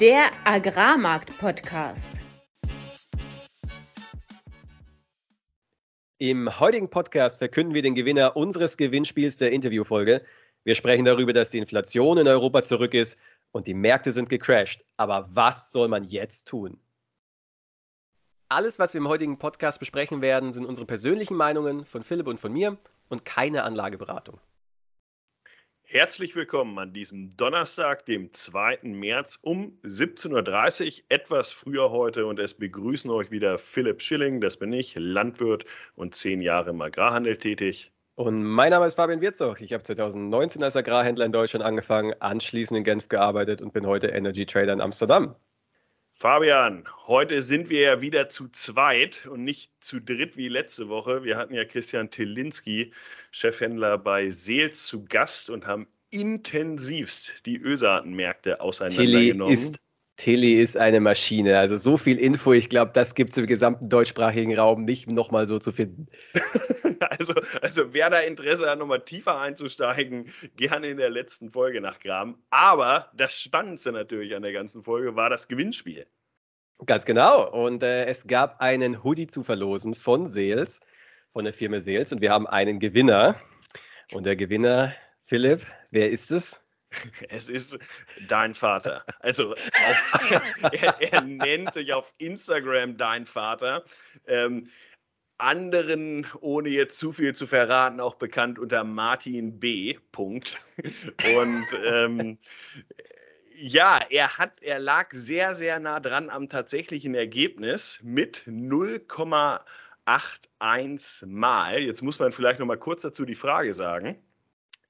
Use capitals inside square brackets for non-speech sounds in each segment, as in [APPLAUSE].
der Agrarmarkt-Podcast. Im heutigen Podcast verkünden wir den Gewinner unseres Gewinnspiels der Interviewfolge. Wir sprechen darüber, dass die Inflation in Europa zurück ist und die Märkte sind gecrashed. Aber was soll man jetzt tun? Alles, was wir im heutigen Podcast besprechen werden, sind unsere persönlichen Meinungen von Philipp und von mir und keine Anlageberatung. Herzlich willkommen an diesem Donnerstag, dem 2. März um 17.30 Uhr, etwas früher heute. Und es begrüßen euch wieder Philipp Schilling, das bin ich, Landwirt und zehn Jahre im Agrarhandel tätig. Und mein Name ist Fabian Wirzog. Ich habe 2019 als Agrarhändler in Deutschland angefangen, anschließend in Genf gearbeitet und bin heute Energy Trader in Amsterdam. Fabian, heute sind wir ja wieder zu zweit und nicht zu dritt wie letzte Woche. Wir hatten ja Christian Tilinski, Chefhändler bei Seels, zu Gast und haben intensivst die Ölsaatenmärkte auseinandergenommen. Tilly ist, Tilly ist eine Maschine. Also so viel Info, ich glaube, das gibt es im gesamten deutschsprachigen Raum nicht nochmal so zu finden. [LAUGHS] also, also wer da Interesse hat, nochmal tiefer einzusteigen, gerne in der letzten Folge nachgraben. Aber das Spannendste natürlich an der ganzen Folge war das Gewinnspiel. Ganz genau. Und äh, es gab einen Hoodie zu verlosen von Seels, von der Firma Seels. Und wir haben einen Gewinner. Und der Gewinner, Philipp, wer ist es? [LAUGHS] Es ist dein Vater. Also auf, [LAUGHS] er, er, nennt sich auf Instagram dein Vater. Ähm, anderen, ohne jetzt zu viel zu verraten, auch bekannt unter Martin B. Punkt. Und ähm, ja, er hat, er lag sehr, sehr nah dran am tatsächlichen Ergebnis mit 0,81 Mal. Jetzt muss man vielleicht noch mal kurz dazu die Frage sagen.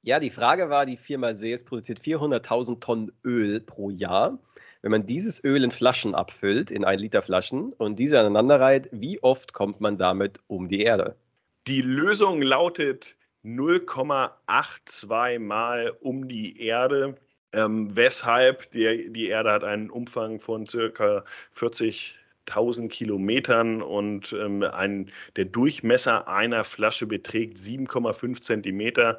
Ja, die Frage war, die Firma Sees produziert 400.000 Tonnen Öl pro Jahr. Wenn man dieses Öl in Flaschen abfüllt, in 1 Liter Flaschen und diese aneinander reiht, wie oft kommt man damit um die Erde? Die Lösung lautet 0,82 Mal um die Erde. Ähm, weshalb die, die Erde hat einen Umfang von circa 40.000 Kilometern und ähm, ein, der Durchmesser einer Flasche beträgt 7,5 Zentimeter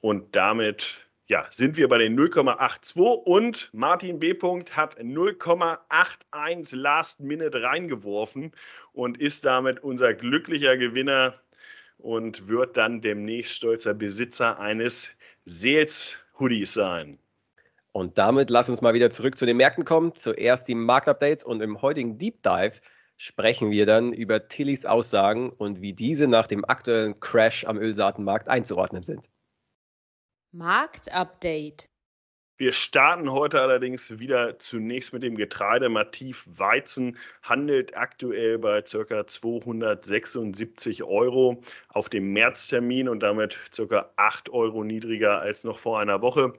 und damit ja, sind wir bei den 0,82 und Martin B. hat 0,81 Last Minute reingeworfen und ist damit unser glücklicher Gewinner und wird dann demnächst stolzer Besitzer eines Sales Hoodies sein. Und damit lass uns mal wieder zurück zu den Märkten kommen. Zuerst die Marktupdates und im heutigen Deep Dive sprechen wir dann über Tillys Aussagen und wie diese nach dem aktuellen Crash am Ölsaatenmarkt einzuordnen sind. Marktupdate. Wir starten heute allerdings wieder zunächst mit dem Getreide. Mativ Weizen handelt aktuell bei ca. 276 Euro auf dem Märztermin und damit ca. 8 Euro niedriger als noch vor einer Woche.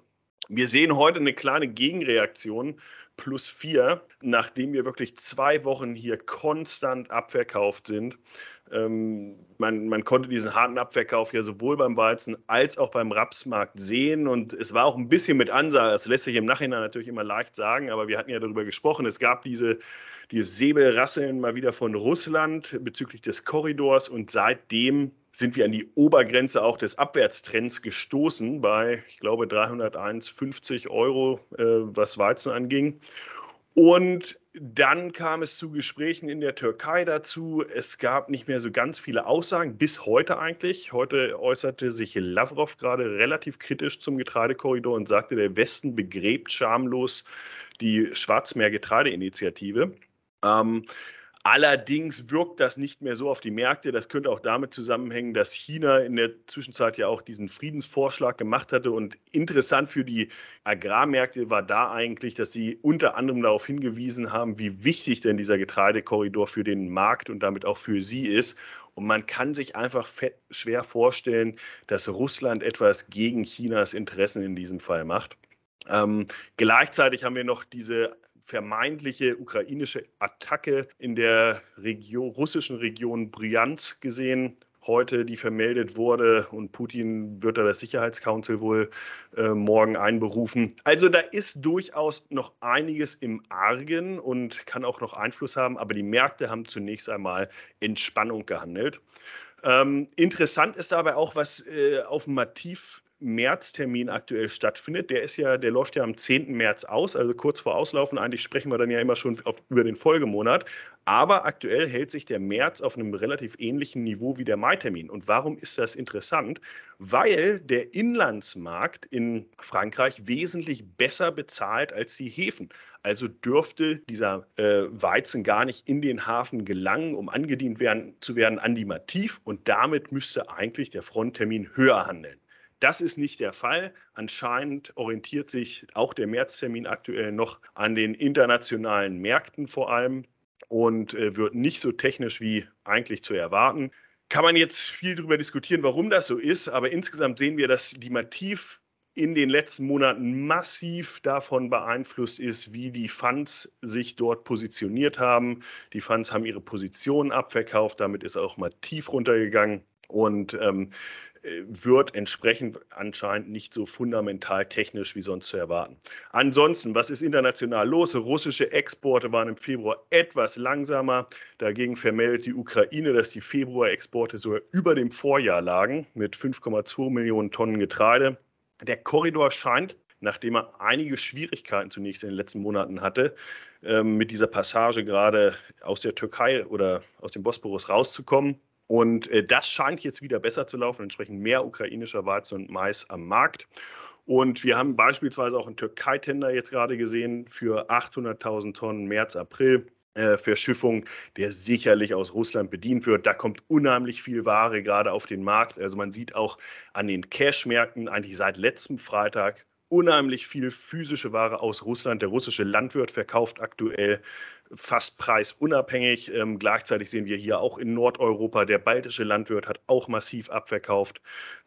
Wir sehen heute eine kleine Gegenreaktion plus 4, nachdem wir wirklich zwei Wochen hier konstant abverkauft sind. Ähm, man, man, konnte diesen harten Abverkauf ja sowohl beim Weizen als auch beim Rapsmarkt sehen. Und es war auch ein bisschen mit Ansage, das lässt sich im Nachhinein natürlich immer leicht sagen, aber wir hatten ja darüber gesprochen, es gab diese, dieses Säbelrasseln mal wieder von Russland bezüglich des Korridors. Und seitdem sind wir an die Obergrenze auch des Abwärtstrends gestoßen bei, ich glaube, 301,50 Euro, äh, was Weizen anging. Und dann kam es zu Gesprächen in der Türkei dazu. Es gab nicht mehr so ganz viele Aussagen, bis heute eigentlich. Heute äußerte sich Lavrov gerade relativ kritisch zum Getreidekorridor und sagte, der Westen begräbt schamlos die Schwarzmeer-Getreideinitiative. Ähm, Allerdings wirkt das nicht mehr so auf die Märkte. Das könnte auch damit zusammenhängen, dass China in der Zwischenzeit ja auch diesen Friedensvorschlag gemacht hatte. Und interessant für die Agrarmärkte war da eigentlich, dass sie unter anderem darauf hingewiesen haben, wie wichtig denn dieser Getreidekorridor für den Markt und damit auch für sie ist. Und man kann sich einfach schwer vorstellen, dass Russland etwas gegen Chinas Interessen in diesem Fall macht. Ähm, gleichzeitig haben wir noch diese vermeintliche ukrainische Attacke in der Region, russischen Region Bryansk gesehen heute, die vermeldet wurde und Putin wird da das Sicherheitscouncil wohl äh, morgen einberufen. Also da ist durchaus noch einiges im Argen und kann auch noch Einfluss haben, aber die Märkte haben zunächst einmal Entspannung gehandelt. Ähm, interessant ist dabei auch, was äh, auf dem Mativ Märztermin aktuell stattfindet. Der ist ja, der läuft ja am 10. März aus, also kurz vor Auslaufen. Eigentlich sprechen wir dann ja immer schon auf, über den Folgemonat. Aber aktuell hält sich der März auf einem relativ ähnlichen Niveau wie der Mai-Termin. Und warum ist das interessant? Weil der Inlandsmarkt in Frankreich wesentlich besser bezahlt als die Häfen. Also dürfte dieser äh, Weizen gar nicht in den Hafen gelangen, um angedient werden, zu werden an die Mativ. Und damit müsste eigentlich der Fronttermin höher handeln. Das ist nicht der Fall. Anscheinend orientiert sich auch der Märztermin aktuell noch an den internationalen Märkten vor allem und äh, wird nicht so technisch wie eigentlich zu erwarten. Kann man jetzt viel darüber diskutieren, warum das so ist, aber insgesamt sehen wir, dass die Mativ in den letzten Monaten massiv davon beeinflusst ist, wie die Funds sich dort positioniert haben. Die Funds haben ihre Positionen abverkauft, damit ist auch mal tief runtergegangen. Und ähm, wird entsprechend anscheinend nicht so fundamental technisch wie sonst zu erwarten. Ansonsten, was ist international los? Russische Exporte waren im Februar etwas langsamer. Dagegen vermeldet die Ukraine, dass die Februarexporte sogar über dem Vorjahr lagen mit 5,2 Millionen Tonnen Getreide. Der Korridor scheint nachdem er einige Schwierigkeiten zunächst in den letzten Monaten hatte, ähm, mit dieser Passage gerade aus der Türkei oder aus dem Bosporus rauszukommen. Und äh, das scheint jetzt wieder besser zu laufen, entsprechend mehr ukrainischer Weizen und Mais am Markt. Und wir haben beispielsweise auch einen Türkei-Tender jetzt gerade gesehen für 800.000 Tonnen März, April. Äh, Verschiffung, der sicherlich aus Russland bedient wird. Da kommt unheimlich viel Ware gerade auf den Markt. Also man sieht auch an den Cash-Märkten eigentlich seit letztem Freitag unheimlich viel physische Ware aus Russland. Der russische Landwirt verkauft aktuell fast preisunabhängig. Ähm, gleichzeitig sehen wir hier auch in Nordeuropa, der baltische Landwirt hat auch massiv abverkauft.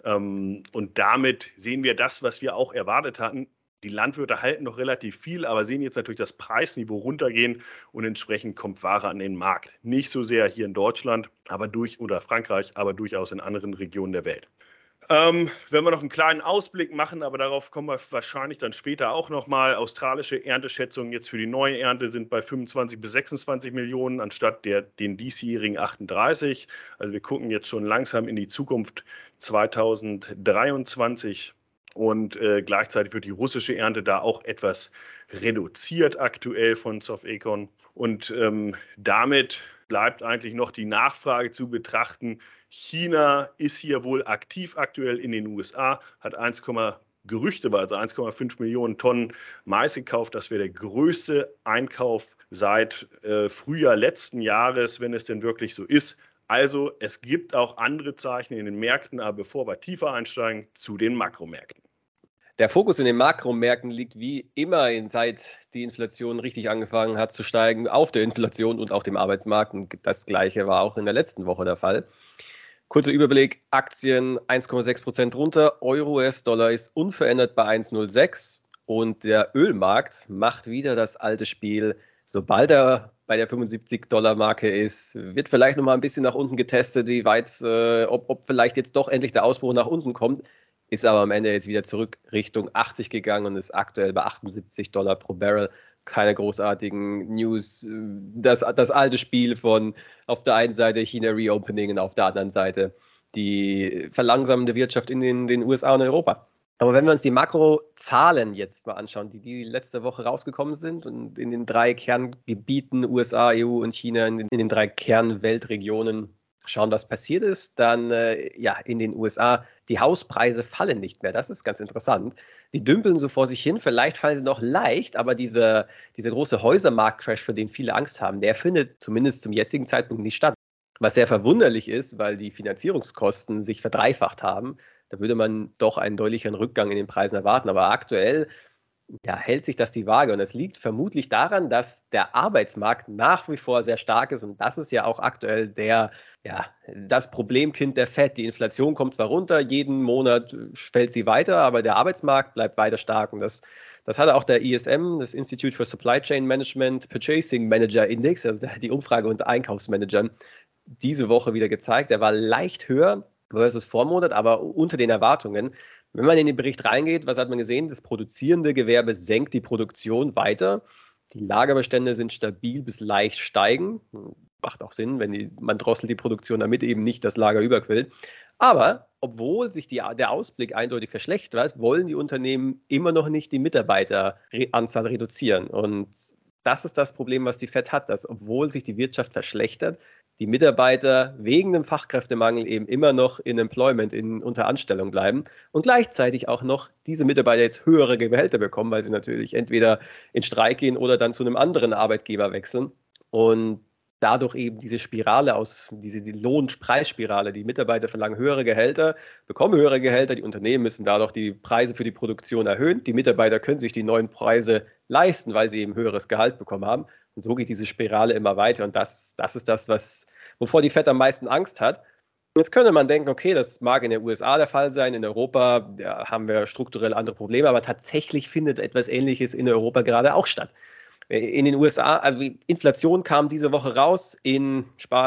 Ähm, und damit sehen wir das, was wir auch erwartet hatten. Die Landwirte halten noch relativ viel, aber sehen jetzt natürlich das Preisniveau runtergehen und entsprechend kommt Ware an den Markt. Nicht so sehr hier in Deutschland, aber durch oder Frankreich, aber durchaus in anderen Regionen der Welt. Ähm, wenn wir noch einen kleinen Ausblick machen, aber darauf kommen wir wahrscheinlich dann später auch nochmal. Australische Ernteschätzungen jetzt für die neue Ernte sind bei 25 bis 26 Millionen anstatt der, den diesjährigen 38. Also wir gucken jetzt schon langsam in die Zukunft 2023 und äh, gleichzeitig wird die russische Ernte da auch etwas reduziert aktuell von Sofecon. Und ähm, damit bleibt eigentlich noch die Nachfrage zu betrachten. China ist hier wohl aktiv aktuell in den USA, hat 1, gerüchteweise 1,5 Millionen Tonnen Mais gekauft. Das wäre der größte Einkauf seit äh, Frühjahr letzten Jahres, wenn es denn wirklich so ist. Also es gibt auch andere Zeichen in den Märkten, aber bevor wir tiefer einsteigen, zu den Makromärkten. Der Fokus in den Makromärkten liegt wie immer, seit die Inflation richtig angefangen hat zu steigen, auf der Inflation und auch dem Arbeitsmarkt. Das gleiche war auch in der letzten Woche der Fall. Kurzer Überblick: Aktien 1,6 Prozent runter, Euro US-Dollar ist unverändert bei 1,06 und der Ölmarkt macht wieder das alte Spiel. Sobald er bei der 75-Dollar-Marke ist, wird vielleicht nochmal ein bisschen nach unten getestet, wie weit, äh, ob, ob vielleicht jetzt doch endlich der Ausbruch nach unten kommt ist aber am Ende jetzt wieder zurück Richtung 80 gegangen und ist aktuell bei 78 Dollar pro Barrel. Keine großartigen News. Das, das alte Spiel von auf der einen Seite China Reopening und auf der anderen Seite die verlangsamende Wirtschaft in den, den USA und Europa. Aber wenn wir uns die Makrozahlen jetzt mal anschauen, die, die letzte Woche rausgekommen sind und in den drei Kerngebieten USA, EU und China, in den, in den drei Kernweltregionen schauen, was passiert ist, dann äh, ja, in den USA, die Hauspreise fallen nicht mehr. Das ist ganz interessant. Die dümpeln so vor sich hin, vielleicht fallen sie noch leicht, aber diese, dieser große Häusermarktcrash, für den viele Angst haben, der findet zumindest zum jetzigen Zeitpunkt nicht statt. Was sehr verwunderlich ist, weil die Finanzierungskosten sich verdreifacht haben. Da würde man doch einen deutlicheren Rückgang in den Preisen erwarten. Aber aktuell ja, hält sich das die Waage. Und das liegt vermutlich daran, dass der Arbeitsmarkt nach wie vor sehr stark ist. Und das ist ja auch aktuell der, ja, das Problemkind der FED. Die Inflation kommt zwar runter, jeden Monat fällt sie weiter, aber der Arbeitsmarkt bleibt weiter stark. Und das, das hatte auch der ISM, das Institute for Supply Chain Management Purchasing Manager Index, also die Umfrage unter Einkaufsmanagern, diese Woche wieder gezeigt. Er war leicht höher versus Vormonat, aber unter den Erwartungen. Wenn man in den Bericht reingeht, was hat man gesehen? Das produzierende Gewerbe senkt die Produktion weiter. Die Lagerbestände sind stabil bis leicht steigen. Macht auch Sinn, wenn die, man drosselt die Produktion, damit eben nicht das Lager überquillt. Aber obwohl sich die, der Ausblick eindeutig verschlechtert, wollen die Unternehmen immer noch nicht die Mitarbeiteranzahl reduzieren. Und das ist das Problem, was die FED hat, dass obwohl sich die Wirtschaft verschlechtert, die Mitarbeiter wegen dem Fachkräftemangel eben immer noch in Employment, in unter Anstellung bleiben und gleichzeitig auch noch diese Mitarbeiter jetzt höhere Gehälter bekommen, weil sie natürlich entweder in Streik gehen oder dann zu einem anderen Arbeitgeber wechseln. Und dadurch eben diese Spirale aus, diese die Lohnpreisspirale. Die Mitarbeiter verlangen höhere Gehälter, bekommen höhere Gehälter, die Unternehmen müssen dadurch die Preise für die Produktion erhöhen. Die Mitarbeiter können sich die neuen Preise leisten, weil sie eben höheres Gehalt bekommen haben. Und so geht diese Spirale immer weiter. Und das, das ist das, was, wovor die FED am meisten Angst hat. Jetzt könnte man denken, okay, das mag in den USA der Fall sein, in Europa ja, haben wir strukturell andere Probleme, aber tatsächlich findet etwas Ähnliches in Europa gerade auch statt. In den USA, also Inflation kam diese Woche raus in,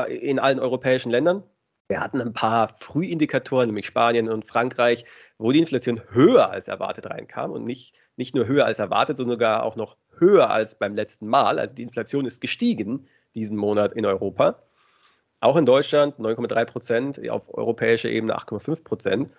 in allen europäischen Ländern. Wir hatten ein paar Frühindikatoren, nämlich Spanien und Frankreich, wo die Inflation höher als erwartet reinkam und nicht, nicht nur höher als erwartet, sondern sogar auch noch höher als beim letzten Mal. Also die Inflation ist gestiegen diesen Monat in Europa. Auch in Deutschland 9,3 Prozent, auf europäischer Ebene 8,5 Prozent.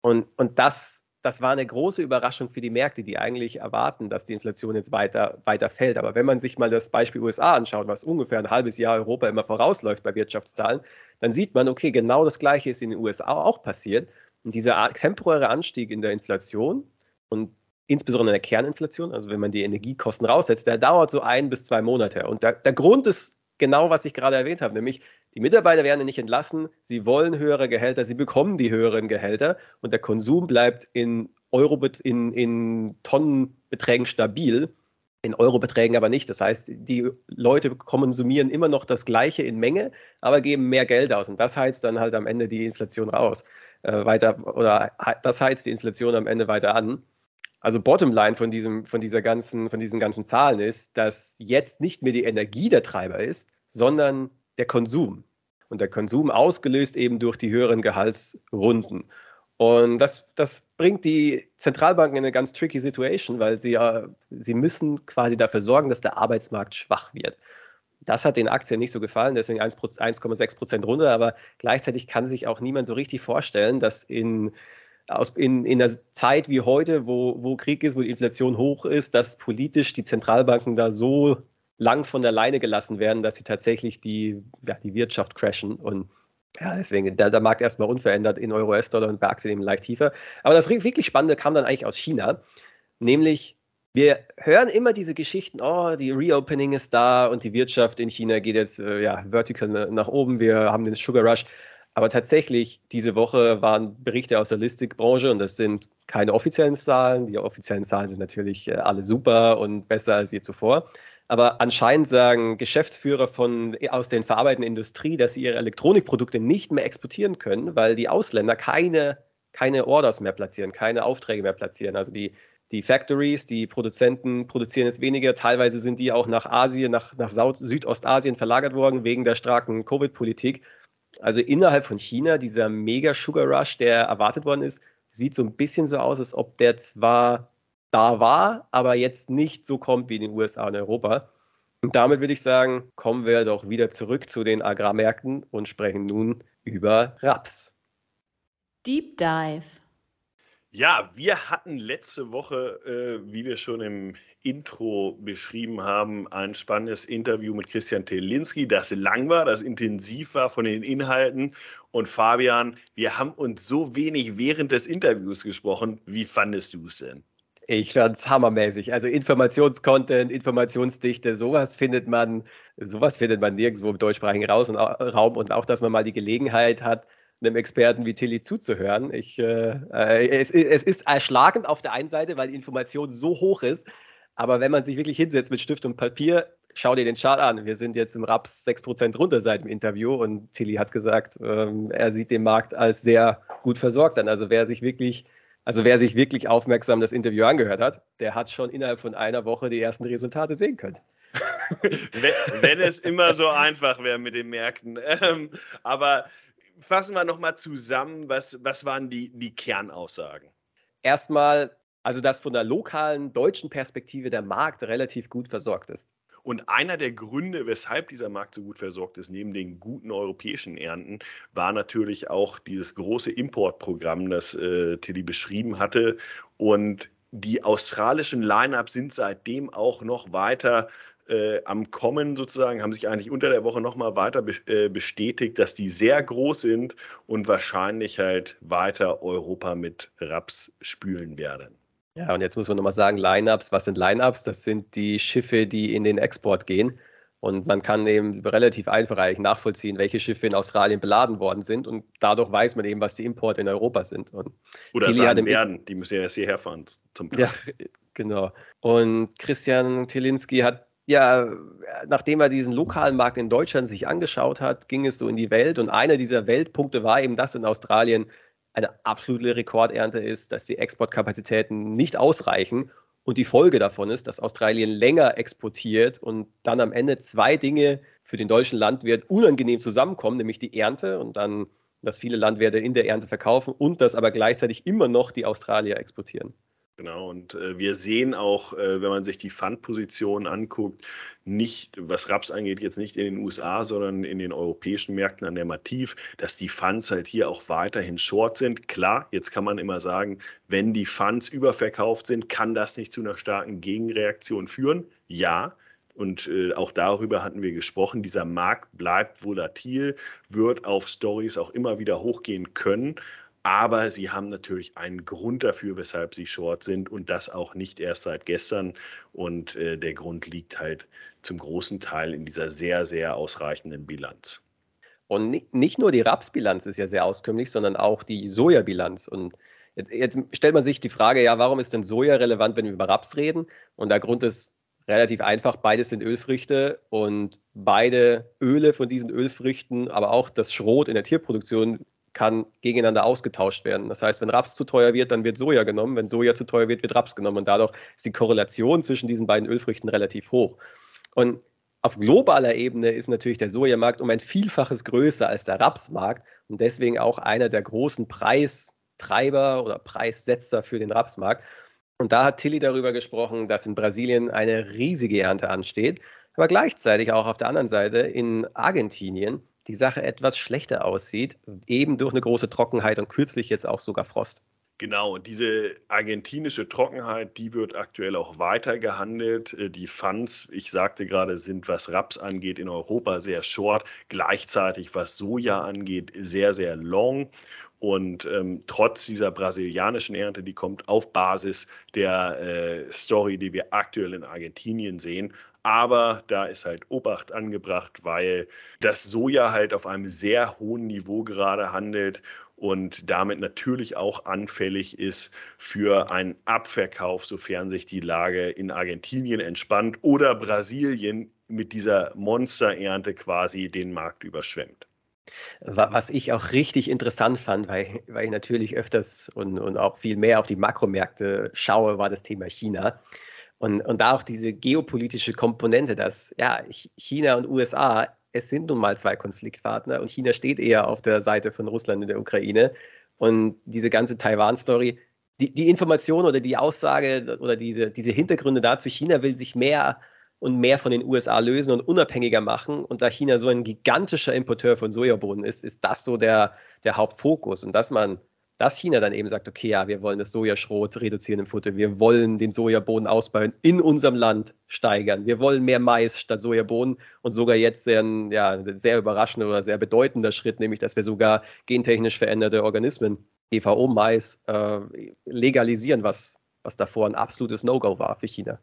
Und, und das das war eine große Überraschung für die Märkte, die eigentlich erwarten, dass die Inflation jetzt weiter, weiter fällt. Aber wenn man sich mal das Beispiel USA anschaut, was ungefähr ein halbes Jahr Europa immer vorausläuft bei Wirtschaftszahlen, dann sieht man, okay, genau das Gleiche ist in den USA auch passiert. Und dieser temporäre Anstieg in der Inflation und insbesondere in der Kerninflation, also wenn man die Energiekosten raussetzt, der dauert so ein bis zwei Monate. Und der, der Grund ist genau, was ich gerade erwähnt habe, nämlich die Mitarbeiter werden nicht entlassen, sie wollen höhere Gehälter, sie bekommen die höheren Gehälter und der Konsum bleibt in Euro in, in Tonnenbeträgen stabil, in Eurobeträgen aber nicht. Das heißt, die Leute konsumieren immer noch das Gleiche in Menge, aber geben mehr Geld aus und das heizt dann halt am Ende die Inflation raus, äh, weiter oder das heizt die Inflation am Ende weiter an. Also Bottomline von diesem, von dieser ganzen, von diesen ganzen Zahlen ist, dass jetzt nicht mehr die Energie der Treiber ist, sondern der Konsum. Und der Konsum ausgelöst eben durch die höheren Gehaltsrunden. Und das, das bringt die Zentralbanken in eine ganz tricky Situation, weil sie ja, sie müssen quasi dafür sorgen, dass der Arbeitsmarkt schwach wird. Das hat den Aktien nicht so gefallen, deswegen 1,6 Prozent runter, aber gleichzeitig kann sich auch niemand so richtig vorstellen, dass in, aus, in, in einer Zeit wie heute, wo, wo Krieg ist, wo die Inflation hoch ist, dass politisch die Zentralbanken da so lang von der Leine gelassen werden, dass sie tatsächlich die, ja, die Wirtschaft crashen. Und ja, deswegen, der, der Markt erstmal unverändert in Euro, US-Dollar und bei Aktien eben leicht tiefer. Aber das wirklich Spannende kam dann eigentlich aus China, nämlich wir hören immer diese Geschichten, oh, die Reopening ist da und die Wirtschaft in China geht jetzt äh, ja, vertical nach oben, wir haben den Sugar Rush. Aber tatsächlich, diese Woche waren Berichte aus der Listikbranche und das sind keine offiziellen Zahlen. Die offiziellen Zahlen sind natürlich äh, alle super und besser als je zuvor. Aber anscheinend sagen Geschäftsführer von, aus den verarbeitenden Industrie, dass sie ihre Elektronikprodukte nicht mehr exportieren können, weil die Ausländer keine, keine Orders mehr platzieren, keine Aufträge mehr platzieren. Also die, die Factories, die Produzenten produzieren jetzt weniger. Teilweise sind die auch nach Asien, nach, nach Südostasien verlagert worden wegen der starken Covid-Politik. Also innerhalb von China, dieser mega Sugar Rush, der erwartet worden ist, sieht so ein bisschen so aus, als ob der zwar da war, aber jetzt nicht so kommt wie in den USA und Europa. Und damit würde ich sagen, kommen wir doch wieder zurück zu den Agrarmärkten und sprechen nun über Raps. Deep Dive. Ja, wir hatten letzte Woche, äh, wie wir schon im Intro beschrieben haben, ein spannendes Interview mit Christian Telinski, das lang war, das intensiv war von den Inhalten. Und Fabian, wir haben uns so wenig während des Interviews gesprochen. Wie fandest du es denn? Ich fand es hammermäßig. Also Informationscontent, Informationsdichte, sowas findet man, sowas findet man nirgendwo im deutschsprachigen Raum und auch, dass man mal die Gelegenheit hat, einem Experten wie Tilly zuzuhören. Ich, äh, äh, es, es, ist erschlagend auf der einen Seite, weil die Information so hoch ist, aber wenn man sich wirklich hinsetzt mit Stift und Papier, schau dir den Chart an. Wir sind jetzt im Raps 6% runter seit dem Interview und Tilly hat gesagt, ähm, er sieht den Markt als sehr gut versorgt an. Also wer sich wirklich also wer sich wirklich aufmerksam das Interview angehört hat, der hat schon innerhalb von einer Woche die ersten Resultate sehen können. wenn, wenn, es immer so einfach wäre mit den Märkten. Ähm, aber fassen wir nochmal zusammen, was, was waren die, die Kernaussagen? Erstmal, also dass von der lokalen deutschen Perspektive der Markt relativ gut versorgt ist. Und einer der Gründe, weshalb dieser Markt so gut versorgt ist, neben den guten europäischen Ernten, war natürlich auch dieses große Importprogramm, das äh, Tilly beschrieben hatte. Und die australischen Line-Ups sind seitdem auch noch weiter äh, am Kommen sozusagen, haben sich eigentlich unter der Woche nochmal weiter be äh, bestätigt, dass die sehr groß sind und wahrscheinlich halt weiter Europa mit Raps spülen werden. Ja, und jetzt muss man nochmal sagen, Line-Ups, was sind Line-Ups? Das sind die Schiffe, die in den Export gehen. Und man kann eben relativ einfach eigentlich nachvollziehen, welche Schiffe in Australien beladen worden sind. Und dadurch weiß man eben, was die Importe in Europa sind. Und Oder Tilly sagen werden, die müssen ja erst hierher fahren zum Plan. Ja, genau. Und Christian Tilinski hat ja, nachdem er diesen lokalen Markt in Deutschland sich angeschaut hat, ging es so in die Welt. Und einer dieser Weltpunkte war eben, dass in Australien eine absolute Rekordernte ist, dass die Exportkapazitäten nicht ausreichen. Und die Folge davon ist, dass Australien länger exportiert und dann am Ende zwei Dinge für den deutschen Landwirt unangenehm zusammenkommen, nämlich die Ernte und dann, dass viele Landwirte in der Ernte verkaufen und dass aber gleichzeitig immer noch die Australier exportieren. Genau, und äh, wir sehen auch, äh, wenn man sich die Pfandpositionen anguckt, nicht, was Raps angeht, jetzt nicht in den USA, sondern in den europäischen Märkten an der Mativ, dass die Funds halt hier auch weiterhin short sind. Klar, jetzt kann man immer sagen, wenn die Funds überverkauft sind, kann das nicht zu einer starken Gegenreaktion führen. Ja, und äh, auch darüber hatten wir gesprochen. Dieser Markt bleibt volatil, wird auf Stories auch immer wieder hochgehen können. Aber sie haben natürlich einen Grund dafür, weshalb sie short sind und das auch nicht erst seit gestern. Und äh, der Grund liegt halt zum großen Teil in dieser sehr, sehr ausreichenden Bilanz. Und nicht nur die Rapsbilanz ist ja sehr auskömmlich, sondern auch die Sojabilanz. Und jetzt, jetzt stellt man sich die Frage, ja, warum ist denn Soja relevant, wenn wir über Raps reden? Und der Grund ist relativ einfach, beides sind Ölfrüchte und beide Öle von diesen Ölfrüchten, aber auch das Schrot in der Tierproduktion kann gegeneinander ausgetauscht werden. Das heißt, wenn Raps zu teuer wird, dann wird Soja genommen. Wenn Soja zu teuer wird, wird Raps genommen. Und dadurch ist die Korrelation zwischen diesen beiden Ölfrüchten relativ hoch. Und auf globaler Ebene ist natürlich der Sojamarkt um ein Vielfaches größer als der Rapsmarkt und deswegen auch einer der großen Preistreiber oder Preissetzer für den Rapsmarkt. Und da hat Tilly darüber gesprochen, dass in Brasilien eine riesige Ernte ansteht, aber gleichzeitig auch auf der anderen Seite in Argentinien die Sache etwas schlechter aussieht, eben durch eine große Trockenheit und kürzlich jetzt auch sogar Frost. Genau, diese argentinische Trockenheit, die wird aktuell auch weiter gehandelt. Äh, die Funds, ich sagte gerade, sind, was Raps angeht, in Europa sehr short, gleichzeitig was Soja angeht, sehr, sehr long. Und ähm, trotz dieser brasilianischen Ernte, die kommt auf Basis der äh, Story, die wir aktuell in Argentinien sehen, aber da ist halt Obacht angebracht, weil das Soja halt auf einem sehr hohen Niveau gerade handelt und damit natürlich auch anfällig ist für einen Abverkauf, sofern sich die Lage in Argentinien entspannt oder Brasilien mit dieser Monsterernte quasi den Markt überschwemmt. Was ich auch richtig interessant fand, weil, weil ich natürlich öfters und, und auch viel mehr auf die Makromärkte schaue, war das Thema China. Und, und da auch diese geopolitische Komponente, dass ja, China und USA, es sind nun mal zwei Konfliktpartner und China steht eher auf der Seite von Russland in der Ukraine. Und diese ganze Taiwan-Story, die, die Information oder die Aussage oder diese, diese Hintergründe dazu, China will sich mehr und mehr von den USA lösen und unabhängiger machen. Und da China so ein gigantischer Importeur von Sojabohnen ist, ist das so der, der Hauptfokus. Und dass man dass China dann eben sagt, okay, ja, wir wollen das Sojaschrot reduzieren im Futter, wir wollen den Sojabohnen ausbauen, in unserem Land steigern, wir wollen mehr Mais statt Sojabohnen und sogar jetzt sehr, ja, sehr überraschender oder sehr bedeutender Schritt, nämlich dass wir sogar gentechnisch veränderte Organismen, GVO-Mais, äh, legalisieren, was, was davor ein absolutes No-Go war für China.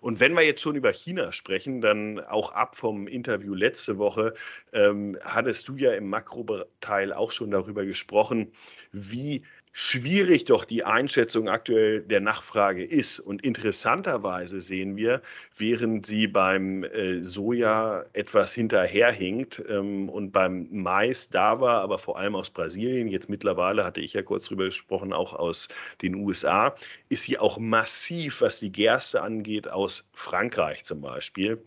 Und wenn wir jetzt schon über China sprechen, dann auch ab vom Interview letzte Woche, ähm, hattest du ja im Makroteil auch schon darüber gesprochen, wie schwierig doch die Einschätzung aktuell der Nachfrage ist. Und interessanterweise sehen wir, während sie beim äh, Soja etwas hinterherhinkt ähm, und beim Mais da war, aber vor allem aus Brasilien, jetzt mittlerweile hatte ich ja kurz drüber gesprochen, auch aus den USA, ist sie auch massiv, was die Gerste angeht, aus Frankreich zum Beispiel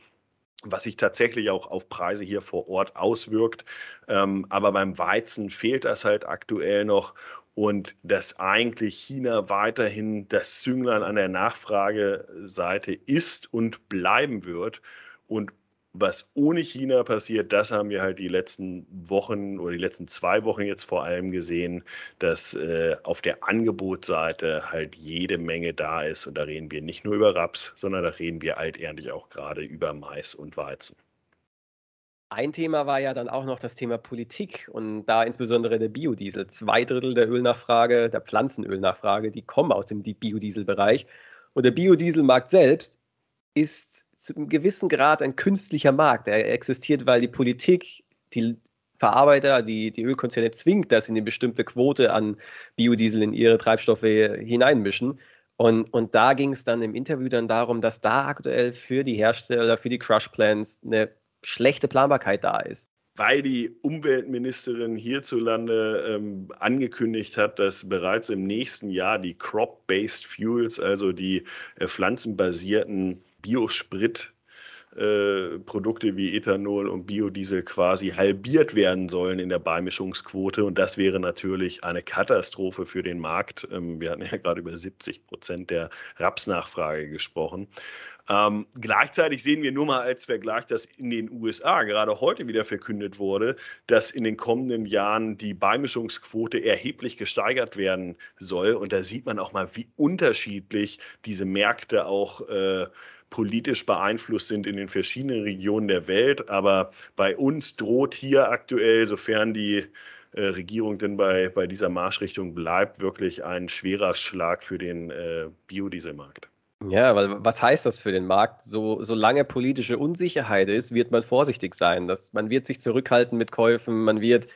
was sich tatsächlich auch auf Preise hier vor Ort auswirkt. Ähm, aber beim Weizen fehlt das halt aktuell noch und dass eigentlich China weiterhin das Zünglein an der Nachfrageseite ist und bleiben wird. Und was ohne China passiert, das haben wir halt die letzten Wochen oder die letzten zwei Wochen jetzt vor allem gesehen, dass äh, auf der Angebotsseite halt jede Menge da ist. Und da reden wir nicht nur über Raps, sondern da reden wir altehrlich auch gerade über Mais und Weizen. Ein Thema war ja dann auch noch das Thema Politik und da insbesondere der Biodiesel. Zwei Drittel der Ölnachfrage, der Pflanzenölnachfrage, die kommen aus dem Biodieselbereich. Und der Biodieselmarkt selbst ist zu einem gewissen Grad ein künstlicher Markt. Er existiert, weil die Politik die Verarbeiter, die, die Ölkonzerne zwingt, dass sie eine bestimmte Quote an Biodiesel in ihre Treibstoffe hineinmischen. Und, und da ging es dann im Interview dann darum, dass da aktuell für die Hersteller, für die Crush Plans eine schlechte Planbarkeit da ist. Weil die Umweltministerin hierzulande ähm, angekündigt hat, dass bereits im nächsten Jahr die Crop-Based Fuels, also die äh, pflanzenbasierten Biosprit äh, wie Ethanol und Biodiesel quasi halbiert werden sollen in der Beimischungsquote. Und das wäre natürlich eine Katastrophe für den Markt. Ähm, wir hatten ja gerade über 70 Prozent der Rapsnachfrage gesprochen. Ähm, gleichzeitig sehen wir nur mal als Vergleich, dass in den USA gerade heute wieder verkündet wurde, dass in den kommenden Jahren die Beimischungsquote erheblich gesteigert werden soll. Und da sieht man auch mal, wie unterschiedlich diese Märkte auch äh, politisch beeinflusst sind in den verschiedenen Regionen der Welt. Aber bei uns droht hier aktuell, sofern die äh, Regierung denn bei, bei dieser Marschrichtung bleibt, wirklich ein schwerer Schlag für den äh, Biodieselmarkt. Ja, weil was heißt das für den Markt? So, solange politische Unsicherheit ist, wird man vorsichtig sein. Das, man wird sich zurückhalten mit Käufen, man wird,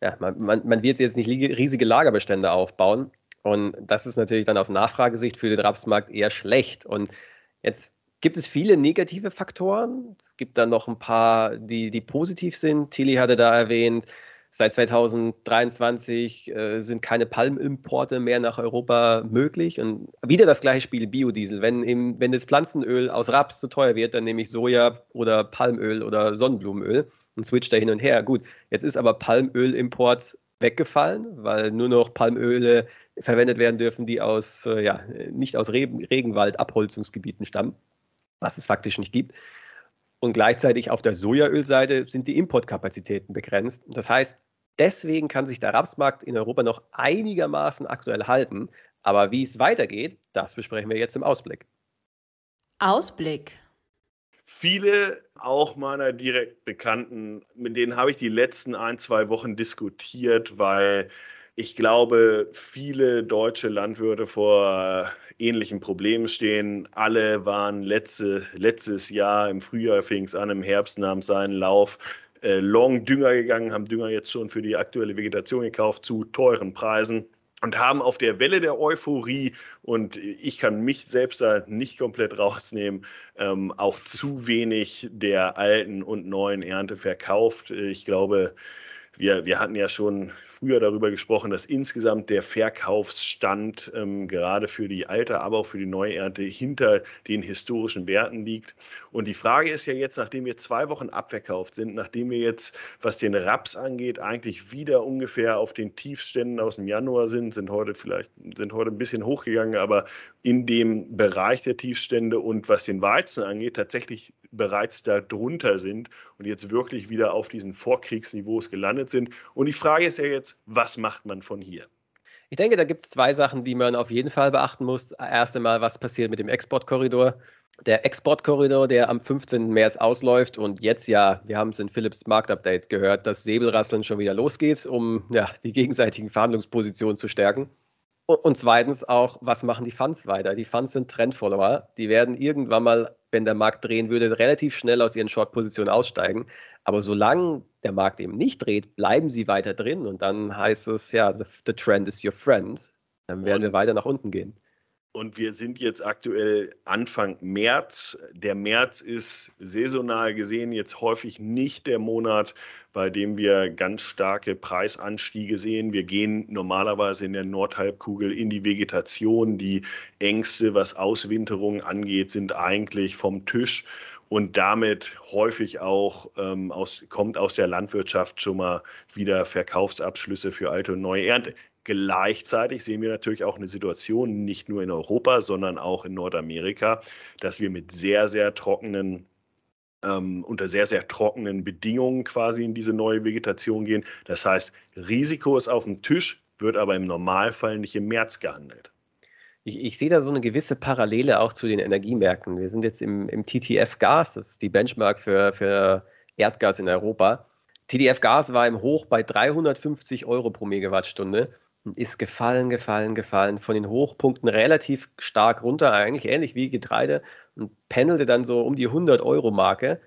ja, man, man, man wird jetzt nicht riesige Lagerbestände aufbauen. Und das ist natürlich dann aus Nachfragesicht für den Rapsmarkt eher schlecht. Und jetzt gibt es viele negative Faktoren. Es gibt dann noch ein paar, die, die positiv sind. Tilly hatte da erwähnt, Seit 2023 äh, sind keine Palmimporte mehr nach Europa möglich. Und wieder das gleiche Spiel Biodiesel. Wenn, im, wenn das Pflanzenöl aus Raps zu teuer wird, dann nehme ich Soja oder Palmöl oder Sonnenblumenöl und switch da hin und her. Gut, jetzt ist aber Palmölimport weggefallen, weil nur noch Palmöle verwendet werden dürfen, die aus, äh, ja, nicht aus Re Regenwald-Abholzungsgebieten stammen, was es faktisch nicht gibt. Und gleichzeitig auf der Sojaölseite sind die Importkapazitäten begrenzt. Das heißt, deswegen kann sich der Rapsmarkt in Europa noch einigermaßen aktuell halten. Aber wie es weitergeht, das besprechen wir jetzt im Ausblick. Ausblick. Viele auch meiner direkt Bekannten, mit denen habe ich die letzten ein, zwei Wochen diskutiert, weil ich glaube, viele deutsche Landwirte vor ähnlichen Problemen stehen. Alle waren letzte, letztes Jahr im Frühjahr fing es an, im Herbst nahm es seinen Lauf. Äh, Long Dünger gegangen, haben Dünger jetzt schon für die aktuelle Vegetation gekauft zu teuren Preisen und haben auf der Welle der Euphorie, und ich kann mich selbst da nicht komplett rausnehmen, ähm, auch zu wenig der alten und neuen Ernte verkauft. Ich glaube, wir, wir hatten ja schon früher darüber gesprochen, dass insgesamt der Verkaufsstand ähm, gerade für die alte, aber auch für die neue Ernte hinter den historischen Werten liegt. Und die Frage ist ja jetzt, nachdem wir zwei Wochen abverkauft sind, nachdem wir jetzt, was den Raps angeht, eigentlich wieder ungefähr auf den Tiefständen aus dem Januar sind, sind heute vielleicht, sind heute ein bisschen hochgegangen, aber in dem Bereich der Tiefstände und was den Weizen angeht, tatsächlich bereits darunter sind und jetzt wirklich wieder auf diesen Vorkriegsniveaus gelandet sind. Und die Frage ist ja jetzt, was macht man von hier? Ich denke, da gibt es zwei Sachen, die man auf jeden Fall beachten muss. Erst einmal, was passiert mit dem Exportkorridor. Der Exportkorridor, der am 15. März ausläuft und jetzt ja, wir haben es in Philips Marktupdate gehört, dass Säbelrasseln schon wieder losgeht, um ja, die gegenseitigen Verhandlungspositionen zu stärken. Und zweitens auch, was machen die Funds weiter? Die Funds sind Trendfollower. Die werden irgendwann mal, wenn der Markt drehen würde, relativ schnell aus ihren Short-Positionen aussteigen. Aber solange der Markt eben nicht dreht, bleiben sie weiter drin. Und dann heißt es, ja, the, the trend is your friend. Dann werden wir weiter nach unten gehen. Und wir sind jetzt aktuell Anfang März. Der März ist saisonal gesehen jetzt häufig nicht der Monat, bei dem wir ganz starke Preisanstiege sehen. Wir gehen normalerweise in der Nordhalbkugel in die Vegetation. Die Ängste, was Auswinterung angeht, sind eigentlich vom Tisch und damit häufig auch ähm, aus, kommt aus der Landwirtschaft schon mal wieder Verkaufsabschlüsse für alte und neue Ernte. Gleichzeitig sehen wir natürlich auch eine Situation, nicht nur in Europa, sondern auch in Nordamerika, dass wir mit sehr, sehr trockenen ähm, unter sehr, sehr trockenen Bedingungen quasi in diese neue Vegetation gehen. Das heißt, Risiko ist auf dem Tisch, wird aber im Normalfall nicht im März gehandelt. Ich, ich, sehe da so eine gewisse Parallele auch zu den Energiemärkten. Wir sind jetzt im, im TTF-Gas, das ist die Benchmark für, für Erdgas in Europa. TTF-Gas war im Hoch bei 350 Euro pro Megawattstunde und ist gefallen, gefallen, gefallen, von den Hochpunkten relativ stark runter, eigentlich ähnlich wie Getreide und pendelte dann so um die 100-Euro-Marke.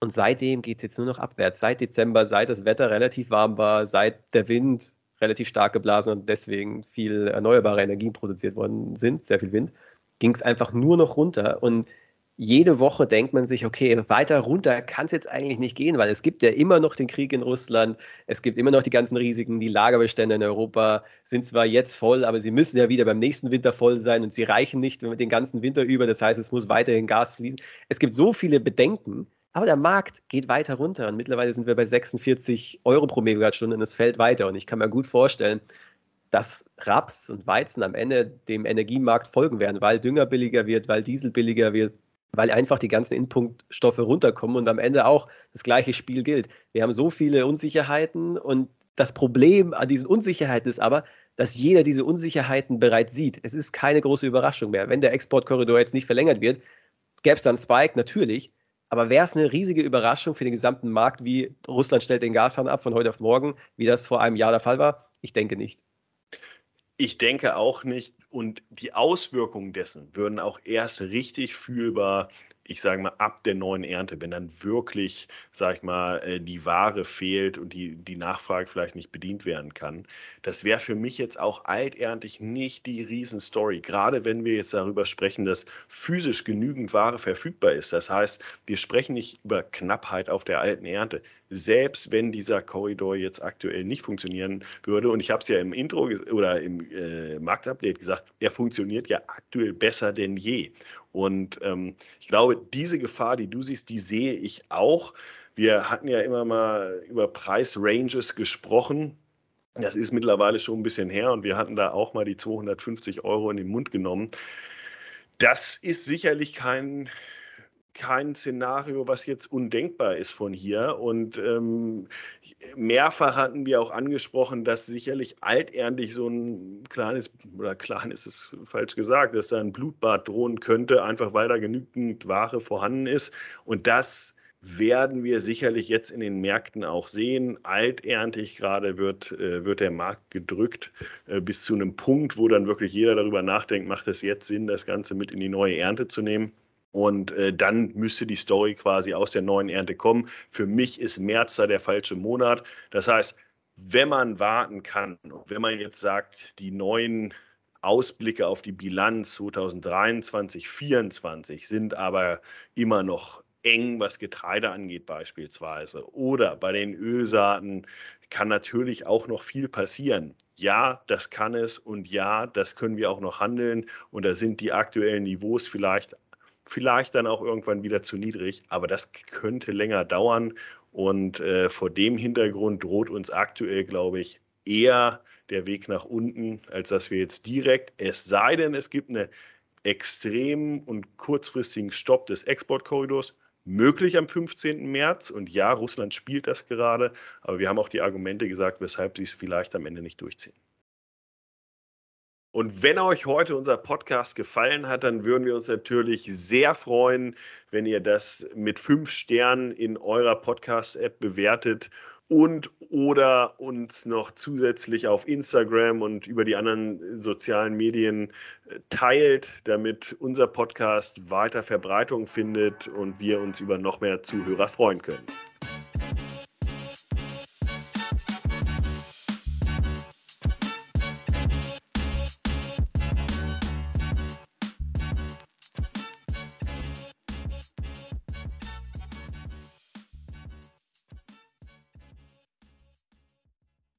Und seitdem geht es jetzt nur noch abwärts. Seit Dezember, seit das Wetter relativ warm war, seit der Wind relativ stark geblasen und deswegen viel erneuerbare Energien produziert worden sind, sehr viel Wind, ging es einfach nur noch runter. Und jede Woche denkt man sich, okay, weiter runter kann es jetzt eigentlich nicht gehen, weil es gibt ja immer noch den Krieg in Russland, es gibt immer noch die ganzen Risiken, die Lagerbestände in Europa sind zwar jetzt voll, aber sie müssen ja wieder beim nächsten Winter voll sein und sie reichen nicht den ganzen Winter über, das heißt, es muss weiterhin Gas fließen. Es gibt so viele Bedenken, aber der Markt geht weiter runter und mittlerweile sind wir bei 46 Euro pro Megawattstunde und es fällt weiter und ich kann mir gut vorstellen, dass Raps und Weizen am Ende dem Energiemarkt folgen werden, weil Dünger billiger wird, weil Diesel billiger wird, weil einfach die ganzen Inpunktstoffe runterkommen und am Ende auch das gleiche Spiel gilt. Wir haben so viele Unsicherheiten und das Problem an diesen Unsicherheiten ist aber, dass jeder diese Unsicherheiten bereits sieht. Es ist keine große Überraschung mehr. Wenn der Exportkorridor jetzt nicht verlängert wird, gäbe es dann Spike, natürlich. Aber wäre es eine riesige Überraschung für den gesamten Markt, wie Russland stellt den Gashahn ab von heute auf morgen, wie das vor einem Jahr der Fall war? Ich denke nicht. Ich denke auch nicht. Und die Auswirkungen dessen würden auch erst richtig fühlbar ich sage mal, ab der neuen Ernte, wenn dann wirklich, sage ich mal, äh, die Ware fehlt und die, die Nachfrage vielleicht nicht bedient werden kann, das wäre für mich jetzt auch alterntig nicht die Riesenstory. Gerade wenn wir jetzt darüber sprechen, dass physisch genügend Ware verfügbar ist. Das heißt, wir sprechen nicht über Knappheit auf der alten Ernte. Selbst wenn dieser Korridor jetzt aktuell nicht funktionieren würde, und ich habe es ja im Intro oder im äh, Marktupdate gesagt, er funktioniert ja aktuell besser denn je. Und ähm, ich glaube, diese Gefahr, die du siehst, die sehe ich auch. Wir hatten ja immer mal über Preisranges gesprochen. Das ist mittlerweile schon ein bisschen her und wir hatten da auch mal die 250 Euro in den Mund genommen. Das ist sicherlich kein kein Szenario, was jetzt undenkbar ist von hier. Und ähm, mehrfach hatten wir auch angesprochen, dass sicherlich alterntig so ein kleines, oder klein ist es falsch gesagt, dass da ein Blutbad drohen könnte, einfach weil da genügend Ware vorhanden ist. Und das werden wir sicherlich jetzt in den Märkten auch sehen. Alterntig gerade wird, äh, wird der Markt gedrückt äh, bis zu einem Punkt, wo dann wirklich jeder darüber nachdenkt, macht es jetzt Sinn, das Ganze mit in die neue Ernte zu nehmen. Und äh, dann müsste die Story quasi aus der neuen Ernte kommen. Für mich ist März da der falsche Monat. Das heißt, wenn man warten kann wenn man jetzt sagt, die neuen Ausblicke auf die Bilanz 2023, 2024 sind aber immer noch eng, was Getreide angeht beispielsweise. Oder bei den Ölsaaten kann natürlich auch noch viel passieren. Ja, das kann es und ja, das können wir auch noch handeln. Und da sind die aktuellen Niveaus vielleicht vielleicht dann auch irgendwann wieder zu niedrig, aber das könnte länger dauern und äh, vor dem Hintergrund droht uns aktuell, glaube ich, eher der Weg nach unten, als dass wir jetzt direkt, es sei denn, es gibt einen extremen und kurzfristigen Stopp des Exportkorridors, möglich am 15. März. Und ja, Russland spielt das gerade, aber wir haben auch die Argumente gesagt, weshalb sie es vielleicht am Ende nicht durchziehen. Und wenn euch heute unser Podcast gefallen hat, dann würden wir uns natürlich sehr freuen, wenn ihr das mit fünf Sternen in eurer Podcast-App bewertet und oder uns noch zusätzlich auf Instagram und über die anderen sozialen Medien äh, teilt, damit unser Podcast weiter Verbreitung findet und wir uns über noch mehr Zuhörer freuen können.